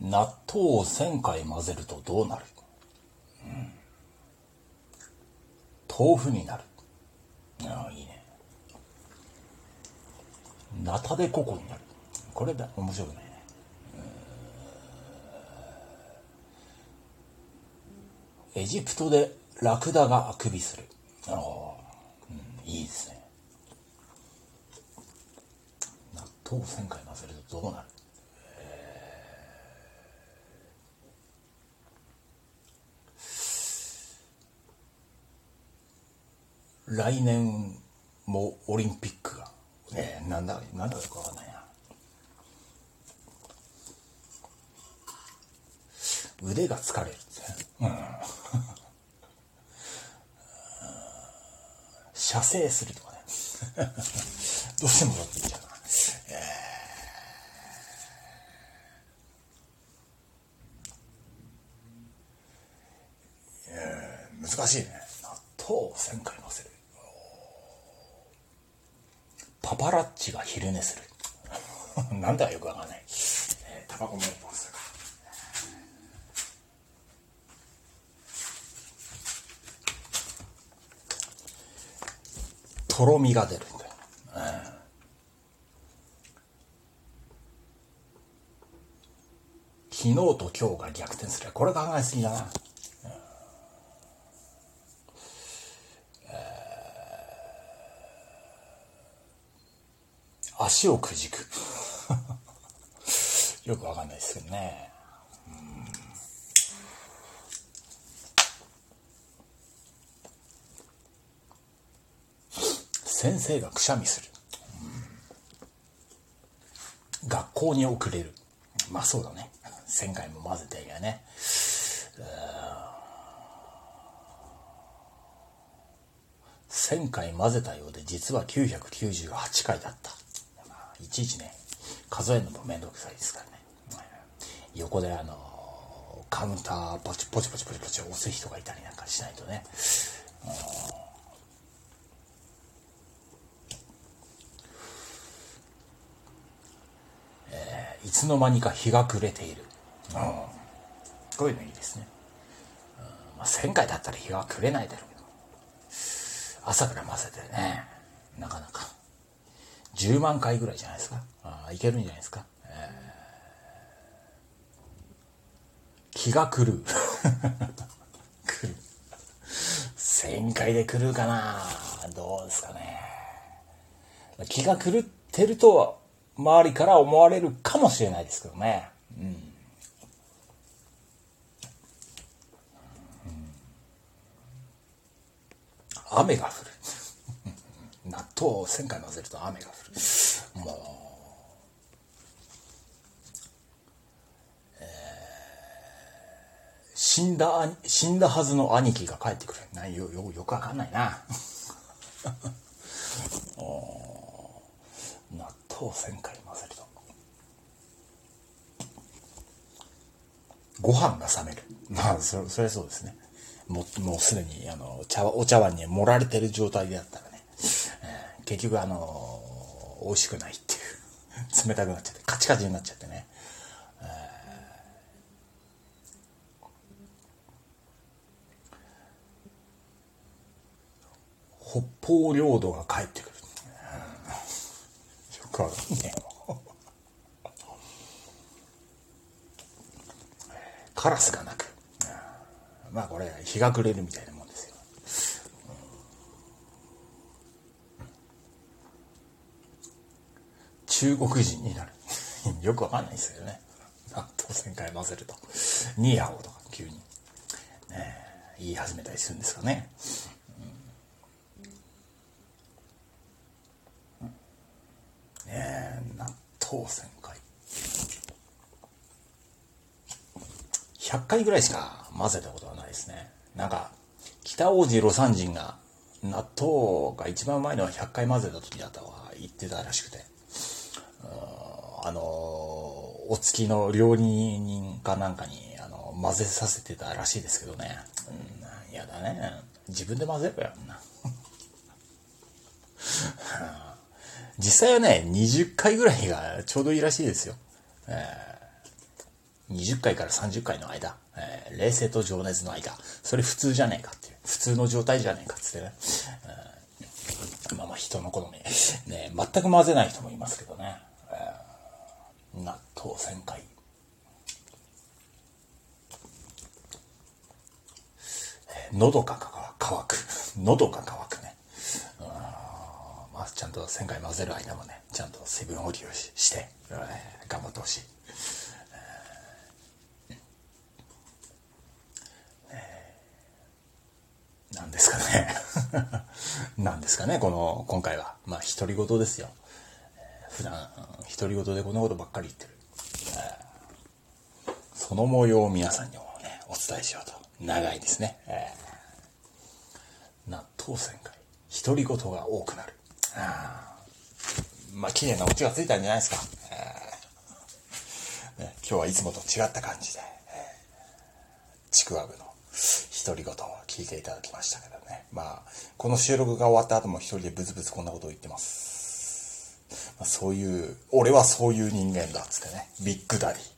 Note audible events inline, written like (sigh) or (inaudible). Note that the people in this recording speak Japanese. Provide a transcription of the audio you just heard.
納豆を1000回混ぜるとどうなる、うん、豆腐になる。ああいいね。ナタデココになる。これだ面白くないねエジプトでラクダがあくびする。ああ、うん、いいですね。納豆を1000回混ぜるとどうなる？来年もオリンピックが、ね、なんだ、なんだかわかんないな。腕が疲れるって。うん。(laughs) 射精するとかね。(laughs) どうしてもだっていいじゃない。えー、難しいね。納豆を1000回乗せる。パパラッチが昼寝する。(laughs) なんだかよくわかんない。えー、タバコも一本か。とろみが出るんだよ。うん、昨日と今日が逆転する。これ考えすぎだな。足をくじく。(laughs) よくわかんないですけどね。先生がくしゃみする。学校に遅れる。まあそうだね。1000回も混ぜていやね。1000回混ぜたようで実は998回だった。いちいちね数えるのも面倒くさいですからね。横であのカウンターポチポチポチポチポチ押す人がいたりなんかしないとね、えー、いつの間にか日が暮れている、うん、こういうのいいですね、うん。まあ、1000回だったら日が暮れないだろうけど。朝から混ぜてね。なかなか。10万回ぐらいじゃないですか。あいけるんじゃないですか。えー、気が狂う。狂う。1000回で狂うかなどうですかね。気が狂ってるとは周りから思われるかもしれないですけどね。うん。雨が降る。納豆を1000回混ぜると雨が降る。もう、えー、死んだ死んだはずの兄貴が帰ってくる。なよよよくわかんないな。(laughs) 納豆を1000回混ぜると。ご飯が冷める。まあそそれそうですね。ももうすでにあの茶お茶碗に盛られてる状態であったら。結局あの美味しくないっていう。(laughs) 冷たくなっちゃって。カチカチになっちゃってね、北方領土が帰ってくる、(laughs) よくわかんねえカラスが鳴く、まあこれ日が暮れるみたいな中国人になる。(laughs) よくわかんないですけどね。納豆1000回混ぜると。ニーハオとか急に、ね、言い始めたりするんですかね。ねえ、納豆1000回。100回ぐらいしか混ぜたことはないですね。なんか、北王子魯山人が納豆が一番うまいのは100回混ぜた時だとは言ってたらしくて。あの、お付きの料理人かなんかに、あの、混ぜさせてたらしいですけどね。うん、やだね。自分で混ぜろよ、(laughs) 実際はね、20回ぐらいがちょうどいいらしいですよ。えー、20回から30回の間、えー、冷静と情熱の間、それ普通じゃねえかっていう、普通の状態じゃねえかっつってね。えー、まあまあ人の好み。ね、全く混ぜない人もいますけどね。納豆1000回。喉が乾く。(laughs) 喉が乾くね。まあ、ちゃんと旋回混ぜる間もね、ちゃんと水分補給しして、頑張ってほしい。何ですかね (laughs) 何ですかねこの、今回は。まあ、独り言ですよ。普段、独り言でこんなことばっかり言ってる。その模様を皆さんにもね、お伝えしようと。長いですね。納豆旋回。独り言が多くなる。まあ、綺麗なオチがついたんじゃないですか。今日はいつもと違った感じで、ちくわぶの独り言を聞いていただきましたけどね。まあ、この収録が終わった後も一人でブツブツこんなことを言ってます。そういう、俺はそういう人間だっつってね。ビッグダディ。